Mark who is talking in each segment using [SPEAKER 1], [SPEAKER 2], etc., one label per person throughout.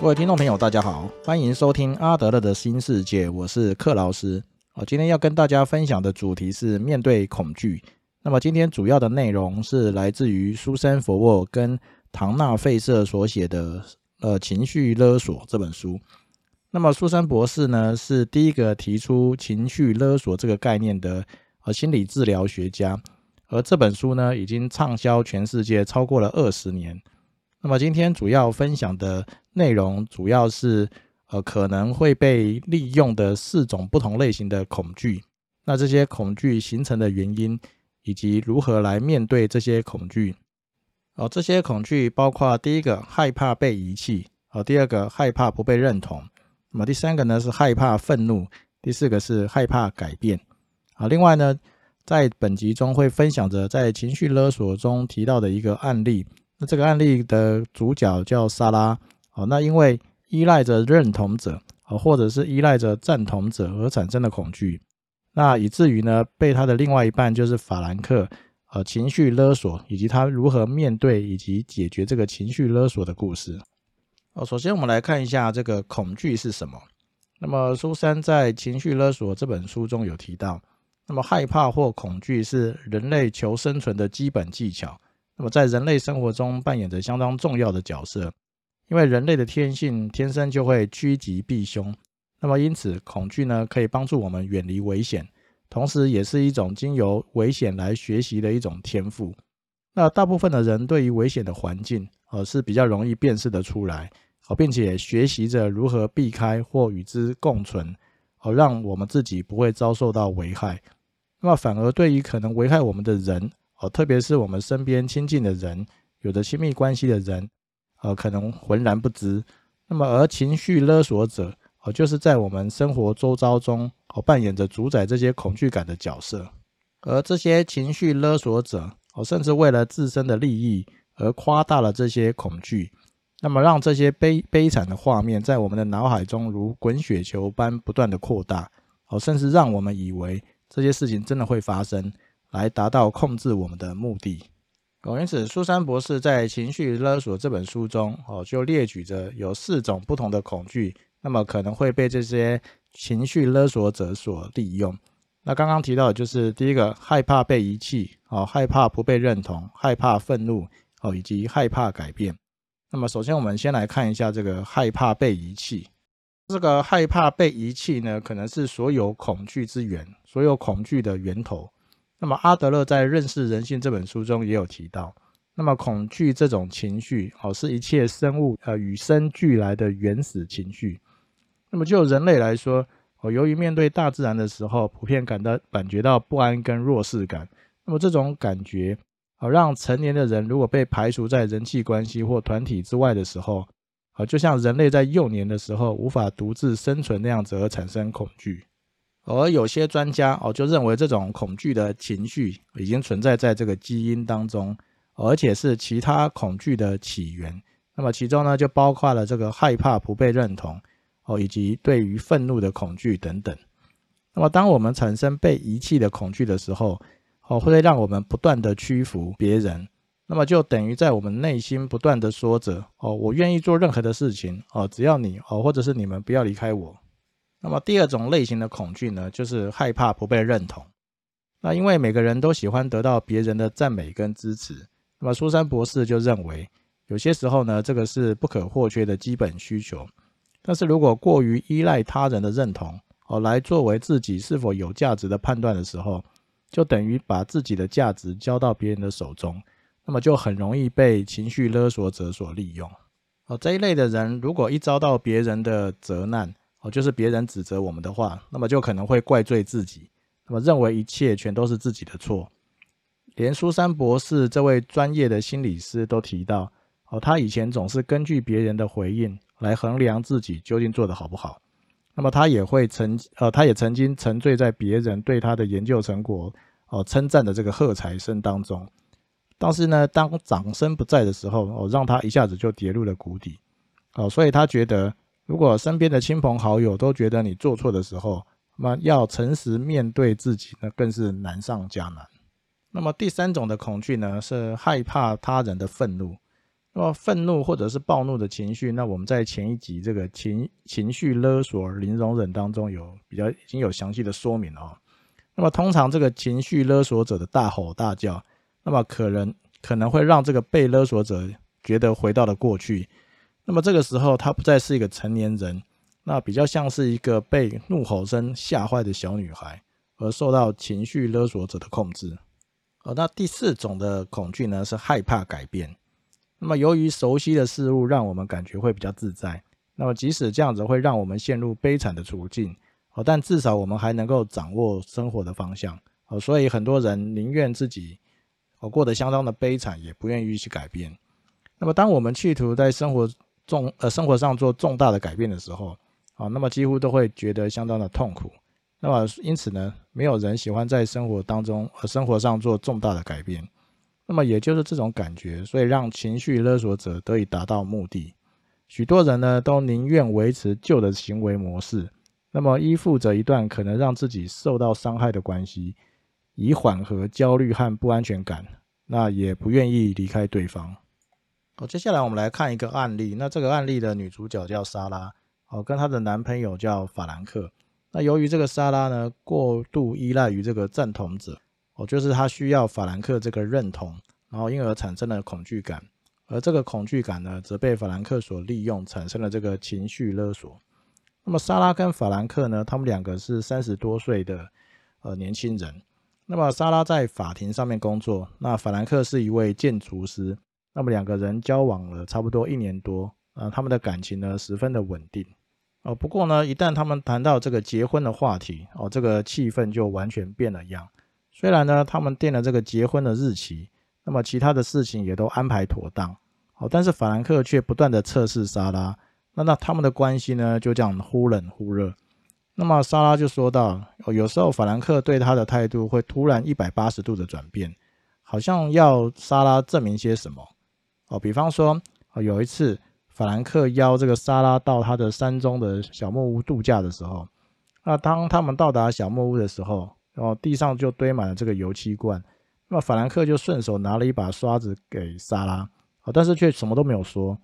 [SPEAKER 1] 各位听众朋友，大家好，欢迎收听阿德勒的新世界，我是克劳斯。我今天要跟大家分享的主题是面对恐惧。那么今天主要的内容是来自于苏珊·佛沃跟唐纳·费舍所写的《呃情绪勒索》这本书。那么苏珊博士呢，是第一个提出情绪勒索这个概念的呃心理治疗学家，而这本书呢，已经畅销全世界超过了二十年。那么今天主要分享的内容，主要是呃可能会被利用的四种不同类型的恐惧。那这些恐惧形成的原因，以及如何来面对这些恐惧。哦，这些恐惧包括第一个害怕被遗弃，哦，第二个害怕不被认同，那么第三个呢是害怕愤怒，第四个是害怕改变。啊，另外呢，在本集中会分享着在情绪勒索中提到的一个案例。那这个案例的主角叫莎拉，哦，那因为依赖着认同者，哦，或者是依赖着赞同者而产生的恐惧，那以至于呢，被他的另外一半就是法兰克，呃，情绪勒索，以及他如何面对以及解决这个情绪勒索的故事。哦，首先我们来看一下这个恐惧是什么。那么苏珊在《情绪勒索》这本书中有提到，那么害怕或恐惧是人类求生存的基本技巧。那么在人类生活中扮演着相当重要的角色，因为人类的天性天生就会趋吉避凶。那么因此，恐惧呢可以帮助我们远离危险，同时也是一种经由危险来学习的一种天赋。那大部分的人对于危险的环境，呃是比较容易辨识的出来，哦，并且学习着如何避开或与之共存，哦，让我们自己不会遭受到危害。那么反而对于可能危害我们的人，哦，特别是我们身边亲近的人，有着亲密关系的人，呃，可能浑然不知。那么，而情绪勒索者，哦，就是在我们生活周遭中，哦，扮演着主宰这些恐惧感的角色。而这些情绪勒索者，哦，甚至为了自身的利益而夸大了这些恐惧，那么让这些悲悲惨的画面在我们的脑海中如滚雪球般不断的扩大，哦，甚至让我们以为这些事情真的会发生。来达到控制我们的目的。哦，因此，苏珊博士在《情绪勒索》这本书中，哦，就列举着有四种不同的恐惧，那么可能会被这些情绪勒索者所利用。那刚刚提到的就是第一个，害怕被遗弃，哦，害怕不被认同，害怕愤怒，哦，以及害怕改变。那么，首先我们先来看一下这个害怕被遗弃。这个害怕被遗弃呢，可能是所有恐惧之源，所有恐惧的源头。那么阿德勒在《认识人性》这本书中也有提到，那么恐惧这种情绪，哦，是一切生物呃与生俱来的原始情绪。那么就人类来说，哦，由于面对大自然的时候，普遍感到感觉到不安跟弱势感。那么这种感觉，哦，让成年的人如果被排除在人际关系或团体之外的时候，啊，就像人类在幼年的时候无法独自生存那样子而产生恐惧。而有些专家哦就认为这种恐惧的情绪已经存在在这个基因当中，而且是其他恐惧的起源。那么其中呢就包括了这个害怕不被认同哦，以及对于愤怒的恐惧等等。那么当我们产生被遗弃的恐惧的时候，哦会让我们不断的屈服别人，那么就等于在我们内心不断的说着哦我愿意做任何的事情哦只要你哦或者是你们不要离开我。那么第二种类型的恐惧呢，就是害怕不被认同。那因为每个人都喜欢得到别人的赞美跟支持，那么苏珊博士就认为，有些时候呢，这个是不可或缺的基本需求。但是如果过于依赖他人的认同，哦，来作为自己是否有价值的判断的时候，就等于把自己的价值交到别人的手中，那么就很容易被情绪勒索者所利用。哦，这一类的人，如果一遭到别人的责难，哦，就是别人指责我们的话，那么就可能会怪罪自己，那么认为一切全都是自己的错。连苏珊博士这位专业的心理师都提到，哦，他以前总是根据别人的回应来衡量自己究竟做得好不好。那么他也会曾，呃，他也曾经沉醉在别人对他的研究成果，哦，称赞的这个喝彩声当中。但是呢，当掌声不在的时候，哦，让他一下子就跌入了谷底。哦，所以他觉得。如果身边的亲朋好友都觉得你做错的时候，那么要诚实面对自己，那更是难上加难。那么第三种的恐惧呢，是害怕他人的愤怒。那么愤怒或者是暴怒的情绪，那我们在前一集这个情情绪勒索零容忍当中有比较已经有详细的说明了。那么通常这个情绪勒索者的大吼大叫，那么可能可能会让这个被勒索者觉得回到了过去。那么这个时候他不再是一个成年人，那比较像是一个被怒吼声吓坏的小女孩，而受到情绪勒索者的控制。哦，那第四种的恐惧呢是害怕改变。那么，由于熟悉的事物让我们感觉会比较自在，那么即使这样子会让我们陷入悲惨的处境，哦，但至少我们还能够掌握生活的方向，哦，所以很多人宁愿自己哦过得相当的悲惨，也不愿意去改变。那么，当我们企图在生活重呃生活上做重大的改变的时候，啊，那么几乎都会觉得相当的痛苦。那么，因此呢，没有人喜欢在生活当中呃生活上做重大的改变。那么也就是这种感觉，所以让情绪勒索者得以达到目的。许多人呢都宁愿维持旧的行为模式，那么依附着一段可能让自己受到伤害的关系，以缓和焦虑和不安全感。那也不愿意离开对方。好，接下来我们来看一个案例。那这个案例的女主角叫莎拉，哦，跟她的男朋友叫法兰克。那由于这个莎拉呢过度依赖于这个赞同者。哦，就是她需要法兰克这个认同，然后因而产生了恐惧感，而这个恐惧感呢，则被法兰克所利用，产生了这个情绪勒索。那么莎拉跟法兰克呢，他们两个是三十多岁的呃年轻人。那么莎拉在法庭上面工作，那法兰克是一位建筑师。那么两个人交往了差不多一年多，啊，他们的感情呢十分的稳定。哦，不过呢，一旦他们谈到这个结婚的话题，哦，这个气氛就完全变了样。虽然呢，他们定了这个结婚的日期，那么其他的事情也都安排妥当，哦，但是法兰克却不断的测试莎拉，那那他们的关系呢就这样忽冷忽热。那么莎拉就说到，哦，有时候法兰克对他的态度会突然一百八十度的转变，好像要莎拉证明些什么，哦，比方说，哦，有一次法兰克邀这个莎拉到他的山中的小木屋度假的时候，那当他们到达小木屋的时候。然后地上就堆满了这个油漆罐，那么法兰克就顺手拿了一把刷子给莎拉，啊，但是却什么都没有说。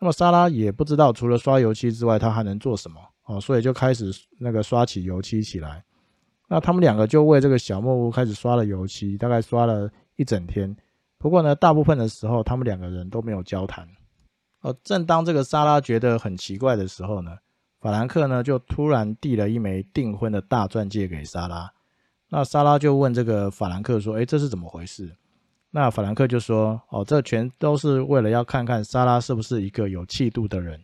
[SPEAKER 1] 那么莎拉也不知道除了刷油漆之外，他还能做什么，哦，所以就开始那个刷起油漆起来。那他们两个就为这个小木屋开始刷了油漆，大概刷了一整天。不过呢，大部分的时候他们两个人都没有交谈。哦，正当这个莎拉觉得很奇怪的时候呢，法兰克呢就突然递了一枚订婚的大钻戒给莎拉。那莎拉就问这个法兰克说：“哎，这是怎么回事？”那法兰克就说：“哦，这全都是为了要看看莎拉是不是一个有气度的人，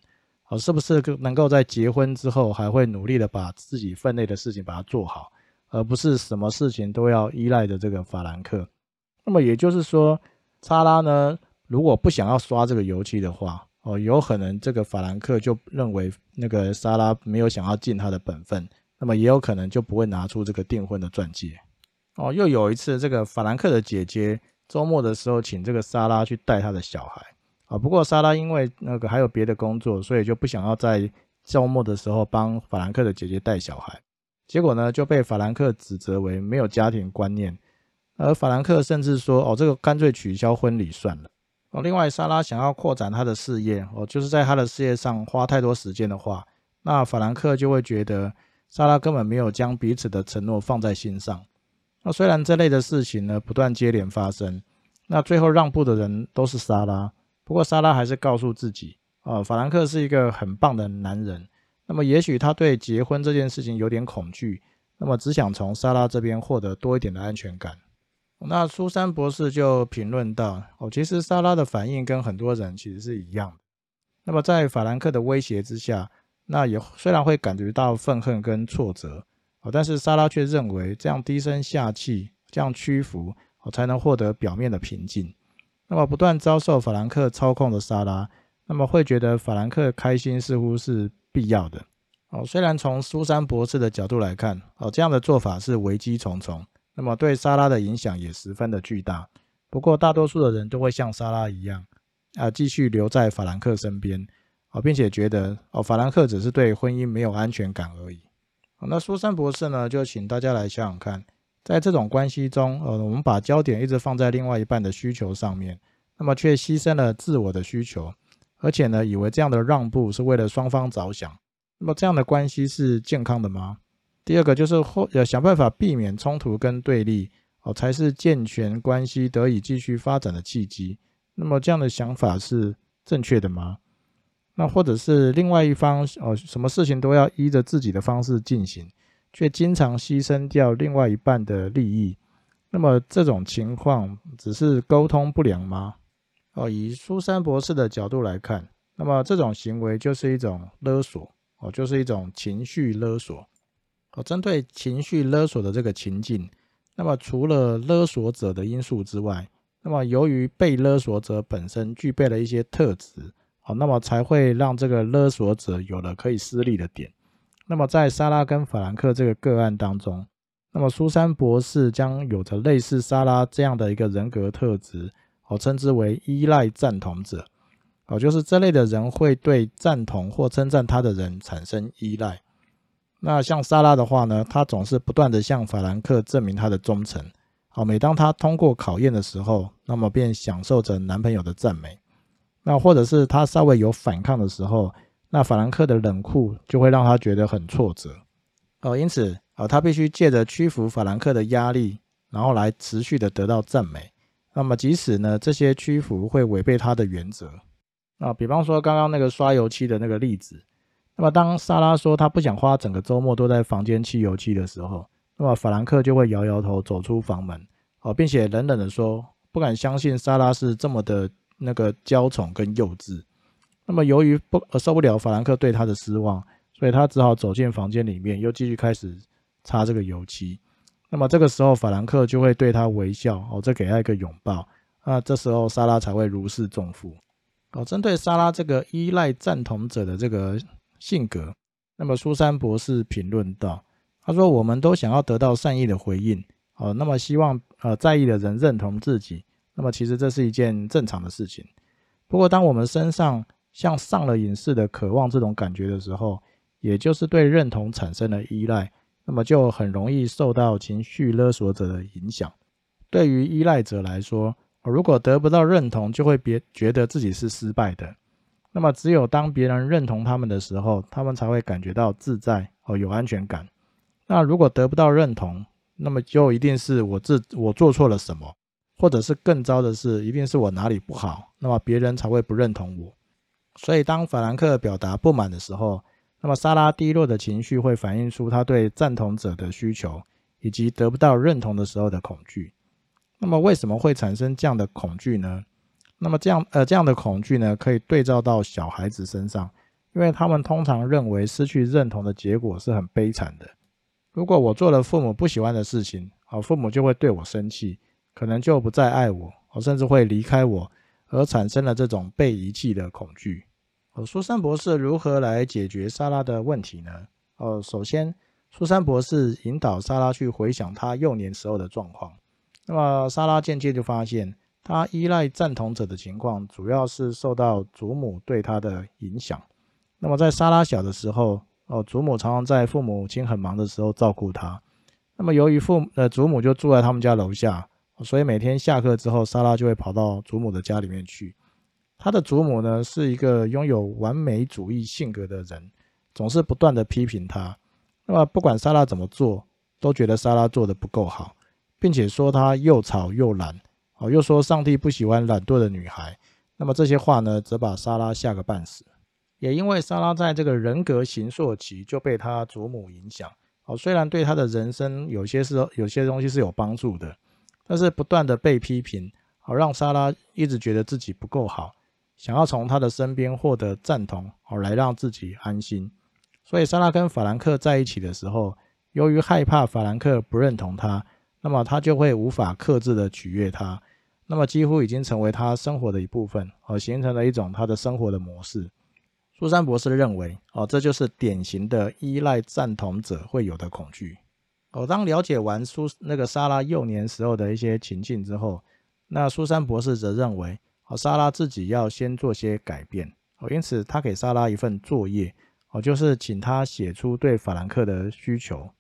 [SPEAKER 1] 哦，是不是能够在结婚之后还会努力的把自己分内的事情把它做好，而不是什么事情都要依赖着这个法兰克。那么也就是说，莎拉呢，如果不想要刷这个油漆的话，哦，有可能这个法兰克就认为那个莎拉没有想要尽他的本分。”那么也有可能就不会拿出这个订婚的钻戒哦。又有一次，这个法兰克的姐姐周末的时候请这个莎拉去带她的小孩啊。不过莎拉因为那个还有别的工作，所以就不想要在周末的时候帮法兰克的姐姐带小孩。结果呢，就被法兰克指责为没有家庭观念。而法兰克甚至说：“哦，这个干脆取消婚礼算了。”哦，另外莎拉想要扩展她的事业哦，就是在她的事业上花太多时间的话，那法兰克就会觉得。莎拉根本没有将彼此的承诺放在心上。那虽然这类的事情呢不断接连发生，那最后让步的人都是莎拉。不过莎拉还是告诉自己，啊，法兰克是一个很棒的男人。那么也许他对结婚这件事情有点恐惧，那么只想从莎拉这边获得多一点的安全感。那苏珊博士就评论到，哦，其实莎拉的反应跟很多人其实是一样的。那么在法兰克的威胁之下。那也虽然会感觉到愤恨跟挫折哦，但是莎拉却认为这样低声下气、这样屈服，哦，才能获得表面的平静。那么不断遭受法兰克操控的莎拉，那么会觉得法兰克开心似乎是必要的。哦，虽然从苏珊博士的角度来看，哦，这样的做法是危机重重，那么对莎拉的影响也十分的巨大。不过大多数的人都会像莎拉一样，啊，继续留在法兰克身边。啊，并且觉得哦，法兰克只是对婚姻没有安全感而已。那苏珊博士呢，就请大家来想想看，在这种关系中，呃，我们把焦点一直放在另外一半的需求上面，那么却牺牲了自我的需求，而且呢，以为这样的让步是为了双方着想。那么这样的关系是健康的吗？第二个就是后要想办法避免冲突跟对立哦，才是健全关系得以继续发展的契机。那么这样的想法是正确的吗？那或者是另外一方哦，什么事情都要依着自己的方式进行，却经常牺牲掉另外一半的利益。那么这种情况只是沟通不良吗？哦，以苏珊博士的角度来看，那么这种行为就是一种勒索哦，就是一种情绪勒索哦。针对情绪勒索的这个情境，那么除了勒索者的因素之外，那么由于被勒索者本身具备了一些特质。好，那么才会让这个勒索者有了可以施力的点。那么在莎拉跟法兰克这个个案当中，那么苏珊博士将有着类似莎拉这样的一个人格特质，我称之为依赖赞同者。哦，就是这类的人会对赞同或称赞他的人产生依赖。那像莎拉的话呢，她总是不断的向法兰克证明她的忠诚。好，每当她通过考验的时候，那么便享受着男朋友的赞美。那或者是他稍微有反抗的时候，那法兰克的冷酷就会让他觉得很挫折哦，因此啊，他必须借着屈服法兰克的压力，然后来持续的得到赞美。那么即使呢这些屈服会违背他的原则啊，比方说刚刚那个刷油漆的那个例子，那么当莎拉说她不想花整个周末都在房间漆油漆的时候，那么法兰克就会摇摇头走出房门哦，并且冷冷的说不敢相信莎拉是这么的。那个娇宠跟幼稚，那么由于不受不了法兰克对他的失望，所以他只好走进房间里面，又继续开始擦这个油漆。那么这个时候，法兰克就会对他微笑，哦，再给他一个拥抱。那这时候，莎拉才会如释重负。哦，针对莎拉这个依赖赞同者的这个性格，那么苏珊博士评论道：“他说，我们都想要得到善意的回应，哦，那么希望呃在意的人认同自己。”那么其实这是一件正常的事情。不过，当我们身上像上了瘾似的渴望这种感觉的时候，也就是对认同产生了依赖，那么就很容易受到情绪勒索者的影响。对于依赖者来说，如果得不到认同，就会别觉得自己是失败的。那么，只有当别人认同他们的时候，他们才会感觉到自在哦，有安全感。那如果得不到认同，那么就一定是我自我做错了什么。或者是更糟的是，一定是我哪里不好，那么别人才会不认同我。所以，当法兰克表达不满的时候，那么莎拉低落的情绪会反映出他对赞同者的需求，以及得不到认同的时候的恐惧。那么，为什么会产生这样的恐惧呢？那么，这样呃，这样的恐惧呢，可以对照到小孩子身上，因为他们通常认为失去认同的结果是很悲惨的。如果我做了父母不喜欢的事情，好，父母就会对我生气。可能就不再爱我，我甚至会离开我，而产生了这种被遗弃的恐惧。哦，苏珊博士如何来解决莎拉的问题呢？哦，首先，苏珊博士引导莎拉去回想她幼年时候的状况。那么，莎拉渐渐就发现，他依赖赞同者的情况，主要是受到祖母对他的影响。那么，在莎拉小的时候，哦，祖母常常在父母亲很忙的时候照顾他。那么，由于父呃祖母就住在他们家楼下。所以每天下课之后，莎拉就会跑到祖母的家里面去。他的祖母呢，是一个拥有完美主义性格的人，总是不断的批评他。那么不管莎拉怎么做，都觉得莎拉做的不够好，并且说他又吵又懒，哦，又说上帝不喜欢懒惰的女孩。那么这些话呢，则把莎拉吓个半死。也因为莎拉在这个人格形塑期就被她祖母影响，哦，虽然对她的人生有些是有些东西是有帮助的。但是不断的被批评，好让莎拉一直觉得自己不够好，想要从他的身边获得赞同，好来让自己安心。所以莎拉跟法兰克在一起的时候，由于害怕法兰克不认同他，那么他就会无法克制的取悦他，那么几乎已经成为他生活的一部分，而形成了一种他的生活的模式。苏珊博士认为，哦，这就是典型的依赖赞同者会有的恐惧。哦，当了解完苏那个莎拉幼年时候的一些情境之后，那苏珊博士则认为，哦，莎拉自己要先做些改变。哦，因此他给莎拉一份作业，哦，就是请他写出对法兰克的需求。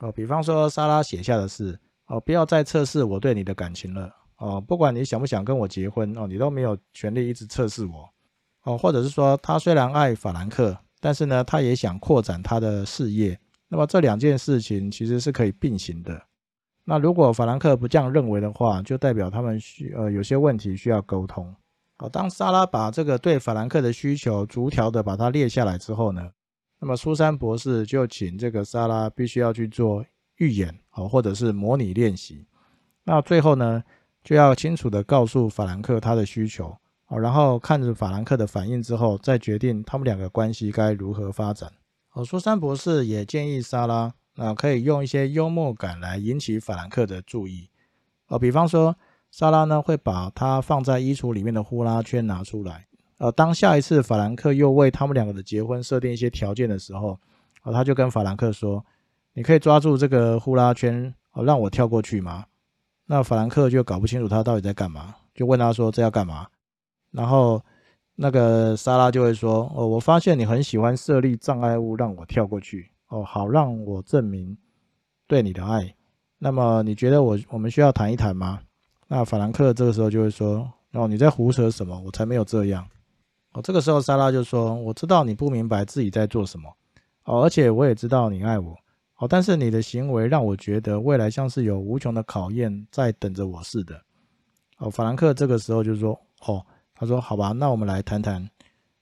[SPEAKER 1] 哦，比方说莎拉写下的是，哦，不要再测试我对你的感情了。哦，不管你想不想跟我结婚哦，你都没有权利一直测试我哦，或者是说他虽然爱法兰克，但是呢，他也想扩展他的事业。那么这两件事情其实是可以并行的。那如果法兰克不这样认为的话，就代表他们需呃有些问题需要沟通。好，当莎拉把这个对法兰克的需求逐条的把它列下来之后呢，那么苏珊博士就请这个莎拉必须要去做预演，好，或者是模拟练习。那最后呢，就要清楚的告诉法兰克他的需求。哦，然后看着法兰克的反应之后，再决定他们两个关系该如何发展。哦，苏珊博士也建议莎拉，啊，可以用一些幽默感来引起法兰克的注意。哦，比方说，莎拉呢会把他放在衣橱里面的呼啦圈拿出来。呃，当下一次法兰克又为他们两个的结婚设定一些条件的时候，哦，他就跟法兰克说：“你可以抓住这个呼啦圈，哦，让我跳过去吗？”那法兰克就搞不清楚他到底在干嘛，就问他说：“这要干嘛？”然后那个莎拉就会说：“哦，我发现你很喜欢设立障碍物让我跳过去，哦，好让我证明对你的爱。那么你觉得我我们需要谈一谈吗？”那法兰克这个时候就会说：“哦，你在胡扯什么？我才没有这样。”哦，这个时候莎拉就说：“我知道你不明白自己在做什么，哦，而且我也知道你爱我，哦，但是你的行为让我觉得未来像是有无穷的考验在等着我似的。”哦，法兰克这个时候就说：“哦。”他说：“好吧，那我们来谈谈。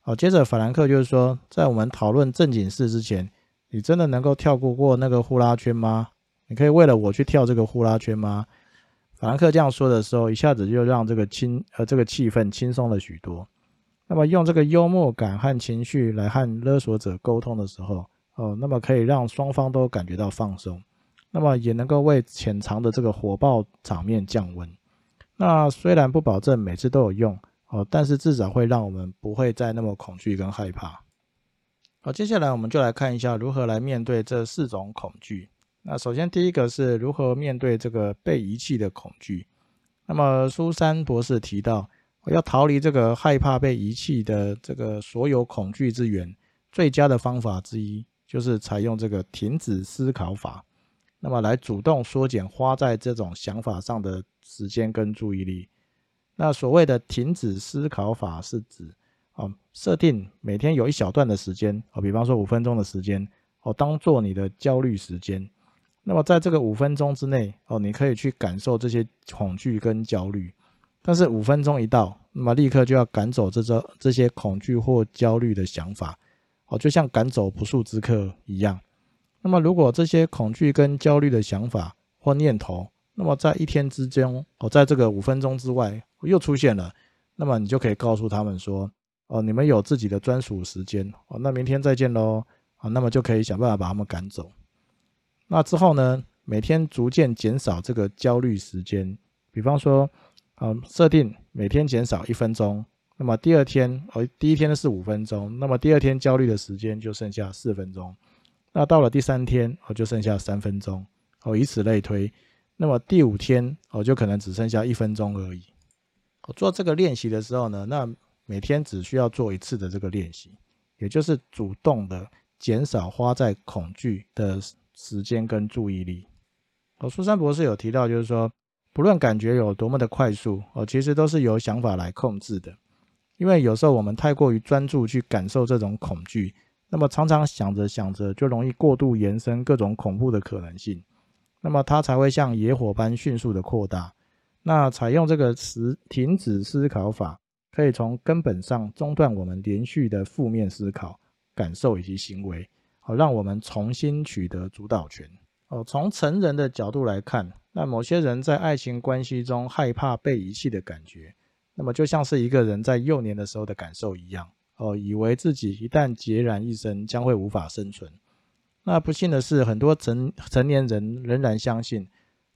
[SPEAKER 1] 好，接着法兰克就是说，在我们讨论正经事之前，你真的能够跳过过那个呼啦圈吗？你可以为了我去跳这个呼啦圈吗？”法兰克这样说的时候，一下子就让这个轻呃这个气氛轻松了许多。那么用这个幽默感和情绪来和勒索者沟通的时候，哦，那么可以让双方都感觉到放松，那么也能够为潜藏的这个火爆场面降温。那虽然不保证每次都有用。哦，但是至少会让我们不会再那么恐惧跟害怕。好，接下来我们就来看一下如何来面对这四种恐惧。那首先第一个是如何面对这个被遗弃的恐惧。那么苏珊博士提到，要逃离这个害怕被遗弃的这个所有恐惧之源，最佳的方法之一就是采用这个停止思考法。那么来主动缩减花在这种想法上的时间跟注意力。那所谓的停止思考法是指，哦，设定每天有一小段的时间，哦，比方说五分钟的时间，哦，当做你的焦虑时间。那么在这个五分钟之内，哦，你可以去感受这些恐惧跟焦虑。但是五分钟一到，那么立刻就要赶走这这这些恐惧或焦虑的想法，哦，就像赶走不速之客一样。那么如果这些恐惧跟焦虑的想法或念头，那么在一天之间，哦，在这个五分钟之外。又出现了，那么你就可以告诉他们说，哦，你们有自己的专属时间，哦，那明天再见喽，啊，那么就可以想办法把他们赶走。那之后呢，每天逐渐减少这个焦虑时间，比方说，嗯，设定每天减少一分钟，那么第二天，哦，第一天是五分钟，那么第二天焦虑的时间就剩下四分钟，那到了第三天，哦，就剩下三分钟，哦，以此类推，那么第五天，哦，就可能只剩下一分钟而已。我做这个练习的时候呢，那每天只需要做一次的这个练习，也就是主动的减少花在恐惧的时间跟注意力。哦，苏珊博士有提到，就是说，不论感觉有多么的快速，哦，其实都是由想法来控制的。因为有时候我们太过于专注去感受这种恐惧，那么常常想着想着，就容易过度延伸各种恐怖的可能性，那么它才会像野火般迅速的扩大。那采用这个词停止思考法，可以从根本上中断我们连续的负面思考、感受以及行为，好让我们重新取得主导权。哦，从成人的角度来看，那某些人在爱情关系中害怕被遗弃的感觉，那么就像是一个人在幼年的时候的感受一样。哦，以为自己一旦孑然一身，将会无法生存。那不幸的是，很多成成年人仍然相信。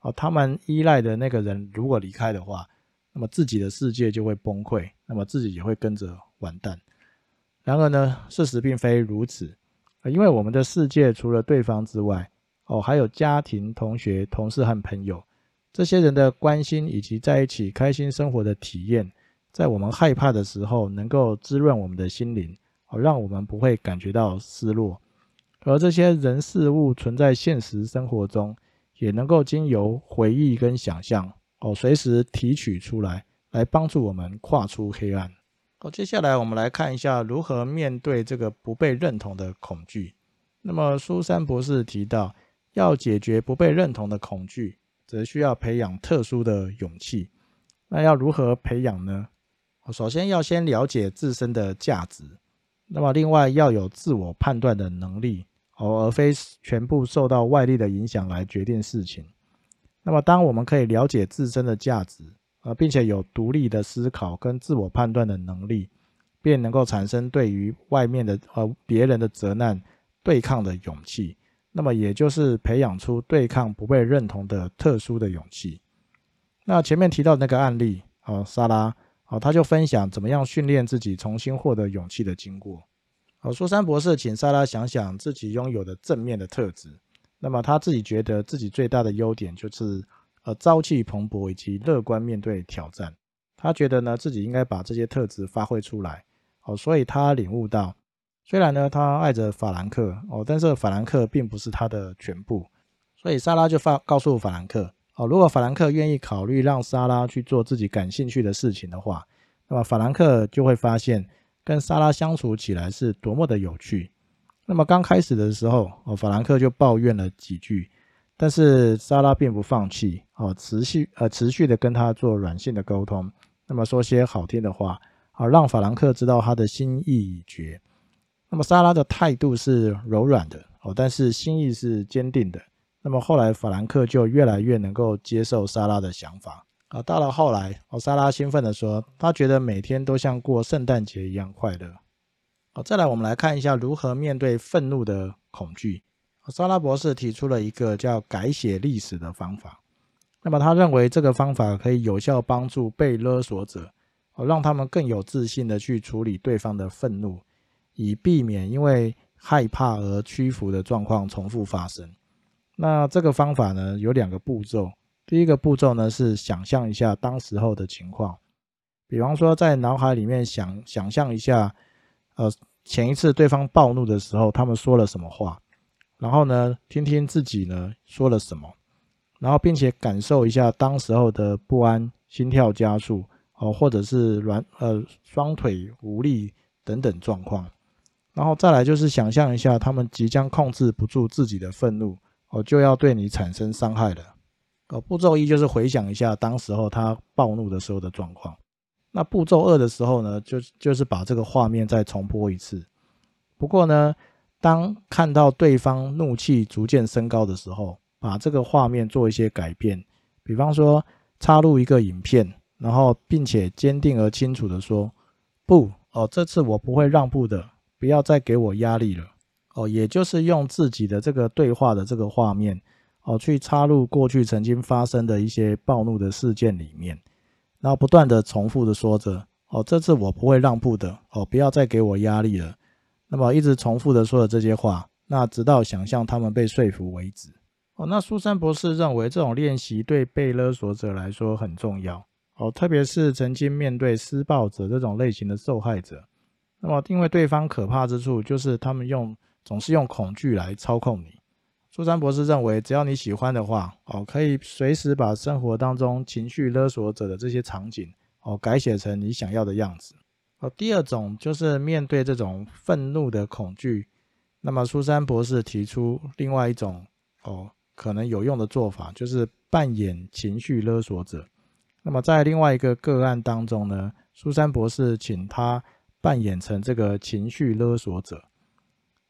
[SPEAKER 1] 哦，他们依赖的那个人如果离开的话，那么自己的世界就会崩溃，那么自己也会跟着完蛋。然而呢，事实并非如此，因为我们的世界除了对方之外，哦，还有家庭、同学、同事和朋友这些人的关心以及在一起开心生活的体验，在我们害怕的时候能够滋润我们的心灵，哦，让我们不会感觉到失落。而这些人事物存在现实生活中。也能够经由回忆跟想象，哦，随时提取出来，来帮助我们跨出黑暗。好，接下来我们来看一下如何面对这个不被认同的恐惧。那么苏珊博士提到，要解决不被认同的恐惧，则需要培养特殊的勇气。那要如何培养呢？首先要先了解自身的价值，那么另外要有自我判断的能力，哦，而非全部受到外力的影响来决定事情。那么当我们可以了解自身的价值，呃，并且有独立的思考跟自我判断的能力，便能够产生对于外面的呃别人的责难对抗的勇气。那么也就是培养出对抗不被认同的特殊的勇气。那前面提到那个案例，哦，莎拉。好，他就分享怎么样训练自己重新获得勇气的经过。好，苏珊博士请莎拉想想自己拥有的正面的特质。那么他自己觉得自己最大的优点就是，呃，朝气蓬勃以及乐观面对挑战。他觉得呢自己应该把这些特质发挥出来。哦，所以他领悟到，虽然呢他爱着法兰克哦，但是法兰克并不是他的全部。所以莎拉就发告诉法兰克。哦，如果法兰克愿意考虑让莎拉去做自己感兴趣的事情的话，那么法兰克就会发现跟莎拉相处起来是多么的有趣。那么刚开始的时候，哦，法兰克就抱怨了几句，但是莎拉并不放弃，哦，持续呃持续的跟他做软性的沟通，那么说些好听的话，好让法兰克知道他的心意已决。那么莎拉的态度是柔软的，哦，但是心意是坚定的。那么后来，法兰克就越来越能够接受莎拉的想法啊。到了后来，哦，莎拉兴奋地说，她觉得每天都像过圣诞节一样快乐。好，再来我们来看一下如何面对愤怒的恐惧。莎拉博士提出了一个叫改写历史的方法。那么他认为这个方法可以有效帮助被勒索者，哦，让他们更有自信的去处理对方的愤怒，以避免因为害怕而屈服的状况重复发生。那这个方法呢，有两个步骤。第一个步骤呢是想象一下当时候的情况，比方说在脑海里面想想象一下，呃，前一次对方暴怒的时候，他们说了什么话，然后呢，听听自己呢说了什么，然后并且感受一下当时候的不安、心跳加速，哦，或者是软呃双腿无力等等状况，然后再来就是想象一下他们即将控制不住自己的愤怒。哦，就要对你产生伤害了。哦，步骤一就是回想一下当时候他暴怒的时候的状况。那步骤二的时候呢，就就是把这个画面再重播一次。不过呢，当看到对方怒气逐渐升高的时候，把这个画面做一些改变。比方说，插入一个影片，然后并且坚定而清楚的说：“不，哦，这次我不会让步的，不要再给我压力了。”哦，也就是用自己的这个对话的这个画面，哦，去插入过去曾经发生的一些暴怒的事件里面，然后不断的重复的说着，哦，这次我不会让步的，哦，不要再给我压力了。那么一直重复的说的这些话，那直到想象他们被说服为止。哦，那苏珊博士认为这种练习对被勒索者来说很重要。哦，特别是曾经面对施暴者这种类型的受害者，那么因为对方可怕之处就是他们用。总是用恐惧来操控你。苏珊博士认为，只要你喜欢的话，哦，可以随时把生活当中情绪勒索者的这些场景，哦，改写成你想要的样子。哦，第二种就是面对这种愤怒的恐惧，那么苏珊博士提出另外一种，哦，可能有用的做法，就是扮演情绪勒索者。那么在另外一个个案当中呢，苏珊博士请他扮演成这个情绪勒索者。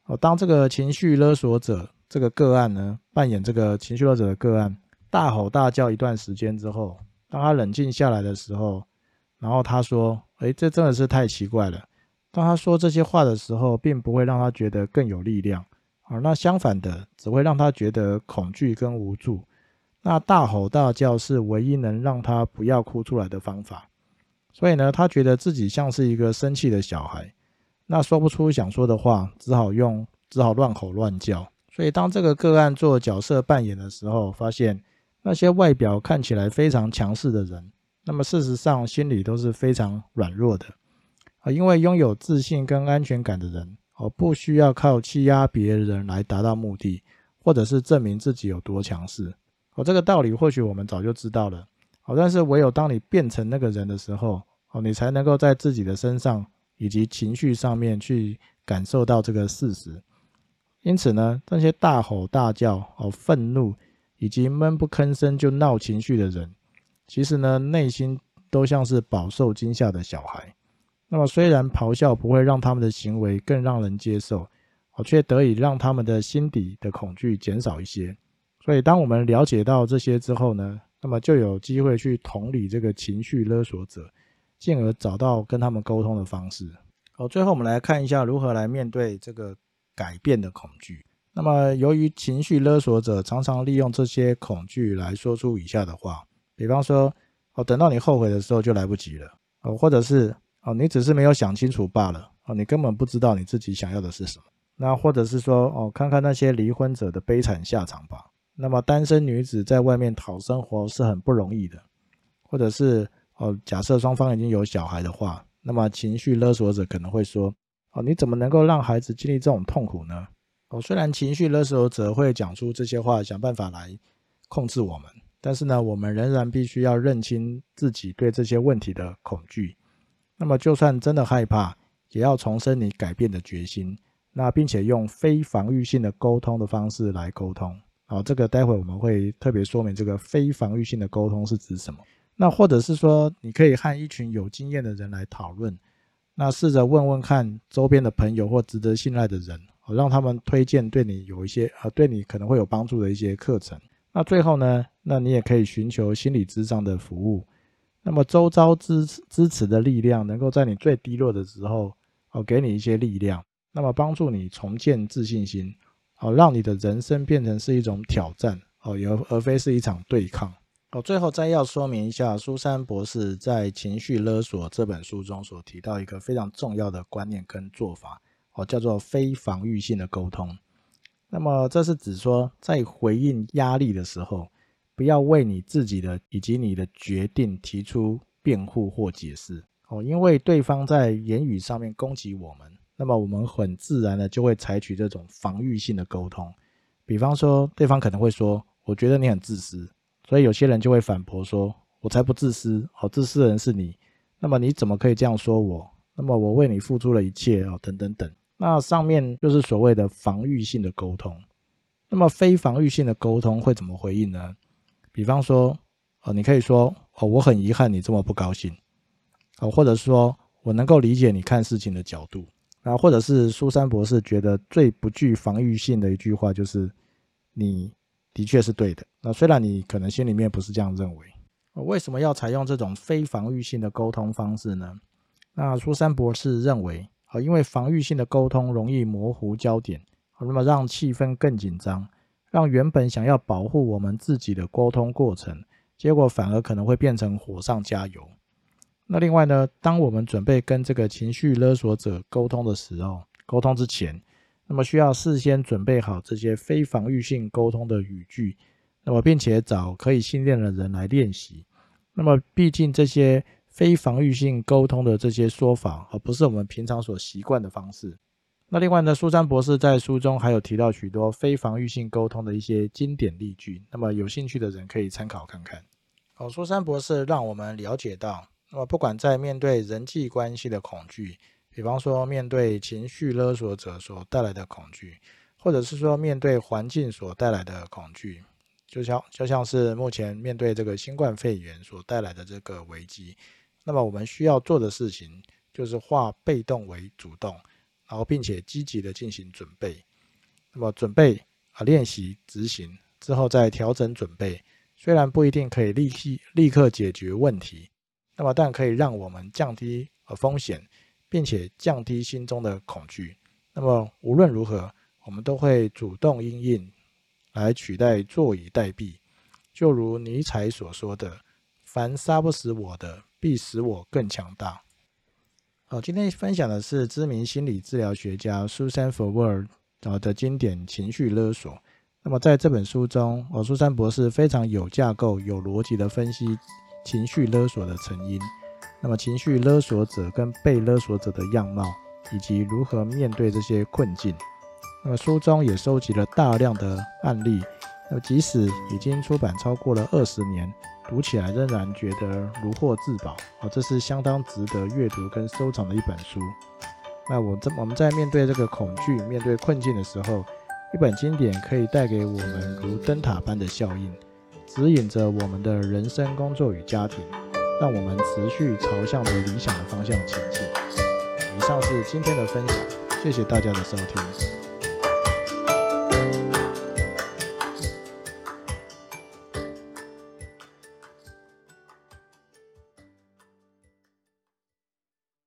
[SPEAKER 1] 哦，当这个情绪勒索者这个个案呢，扮演这个情绪勒索者的个案，大吼大叫一段时间之后，当他冷静下来的时候，然后他说：“哎，这真的是太奇怪了。”当他说这些话的时候，并不会让他觉得更有力量，啊，那相反的，只会让他觉得恐惧跟无助。那大吼大叫是唯一能让他不要哭出来的方法，所以呢，他觉得自己像是一个生气的小孩。那说不出想说的话，只好用，只好乱吼乱叫。所以当这个个案做角色扮演的时候，发现那些外表看起来非常强势的人，那么事实上心里都是非常软弱的啊。因为拥有自信跟安全感的人，哦，不需要靠欺压别人来达到目的，或者是证明自己有多强势。哦，这个道理或许我们早就知道了。好，但是唯有当你变成那个人的时候，哦，你才能够在自己的身上以及情绪上面去感受到这个事实。因此呢，那些大吼大叫、哦愤怒以及闷不吭声就闹情绪的人，其实呢，内心都像是饱受惊吓的小孩。那么，虽然咆哮不会让他们的行为更让人接受，哦，却得以让他们的心底的恐惧减少一些。所以，当我们了解到这些之后呢？那么就有机会去同理这个情绪勒索者，进而找到跟他们沟通的方式。好，最后我们来看一下如何来面对这个改变的恐惧。那么由于情绪勒索者常常利用这些恐惧来说出以下的话，比方说，哦，等到你后悔的时候就来不及了，哦，或者是，哦，你只是没有想清楚罢了，哦，你根本不知道你自己想要的是什么。那或者是说，哦，看看那些离婚者的悲惨下场吧。那么单身女子在外面讨生活是很不容易的，或者是哦，假设双方已经有小孩的话，那么情绪勒索者可能会说：哦，你怎么能够让孩子经历这种痛苦呢？哦，虽然情绪勒索者会讲出这些话，想办法来控制我们，但是呢，我们仍然必须要认清自己对这些问题的恐惧。那么就算真的害怕，也要重申你改变的决心，那并且用非防御性的沟通的方式来沟通。好，这个待会我们会特别说明这个非防御性的沟通是指什么。那或者是说，你可以和一群有经验的人来讨论，那试着问问看周边的朋友或值得信赖的人，让他们推荐对你有一些呃对你可能会有帮助的一些课程。那最后呢，那你也可以寻求心理咨商的服务。那么周遭支支持的力量，能够在你最低落的时候，哦，给你一些力量，那么帮助你重建自信心。哦，让你的人生变成是一种挑战哦，而而非是一场对抗哦。最后再要说明一下，苏珊博士在《情绪勒索》这本书中所提到一个非常重要的观念跟做法哦，叫做非防御性的沟通。那么这是指说，在回应压力的时候，不要为你自己的以及你的决定提出辩护或解释哦，因为对方在言语上面攻击我们。那么我们很自然的就会采取这种防御性的沟通，比方说对方可能会说：“我觉得你很自私。”所以有些人就会反驳说：“我才不自私，哦，自私的人是你。那么你怎么可以这样说我？那么我为你付出了一切哦，等等等。”那上面就是所谓的防御性的沟通。那么非防御性的沟通会怎么回应呢？比方说，哦，你可以说：“哦，我很遗憾你这么不高兴。”哦，或者说我能够理解你看事情的角度。那或者是苏珊博士觉得最不具防御性的一句话就是，你的确是对的。那虽然你可能心里面不是这样认为，为什么要采用这种非防御性的沟通方式呢？那苏珊博士认为，啊，因为防御性的沟通容易模糊焦点，那么让气氛更紧张，让原本想要保护我们自己的沟通过程，结果反而可能会变成火上加油。那另外呢，当我们准备跟这个情绪勒索者沟通的时候，沟通之前，那么需要事先准备好这些非防御性沟通的语句，那么并且找可以信任的人来练习。那么毕竟这些非防御性沟通的这些说法，而不是我们平常所习惯的方式。那另外呢，苏珊博士在书中还有提到许多非防御性沟通的一些经典例句，那么有兴趣的人可以参考看看。好，苏珊博士让我们了解到。那么，不管在面对人际关系的恐惧，比方说面对情绪勒索者所带来的恐惧，或者是说面对环境所带来的恐惧，就像就像是目前面对这个新冠肺炎所带来的这个危机，那么我们需要做的事情就是化被动为主动，然后并且积极的进行准备。那么准备啊，练习执行之后再调整准备，虽然不一定可以立即立刻解决问题。那么，但可以让我们降低呃风险，并且降低心中的恐惧。那么，无论如何，我们都会主动应应，来取代坐以待毙。就如尼采所说的：“凡杀不死我的，必使我更强大。”好，今天分享的是知名心理治疗学家 Susan Forward 的经典情绪勒索。那么，在这本书中，哦，苏珊博士非常有架构、有逻辑的分析。情绪勒索的成因，那么情绪勒索者跟被勒索者的样貌，以及如何面对这些困境。那么书中也收集了大量的案例，那么即使已经出版超过了二十年，读起来仍然觉得如获至宝哦，这是相当值得阅读跟收藏的一本书。那我在我们在面对这个恐惧、面对困境的时候，一本经典可以带给我们如灯塔般的效应，指引着我们的人生、工作与家庭，让我们持续朝向着理想的方向前进。以上是今天的分享，谢谢大家的收听。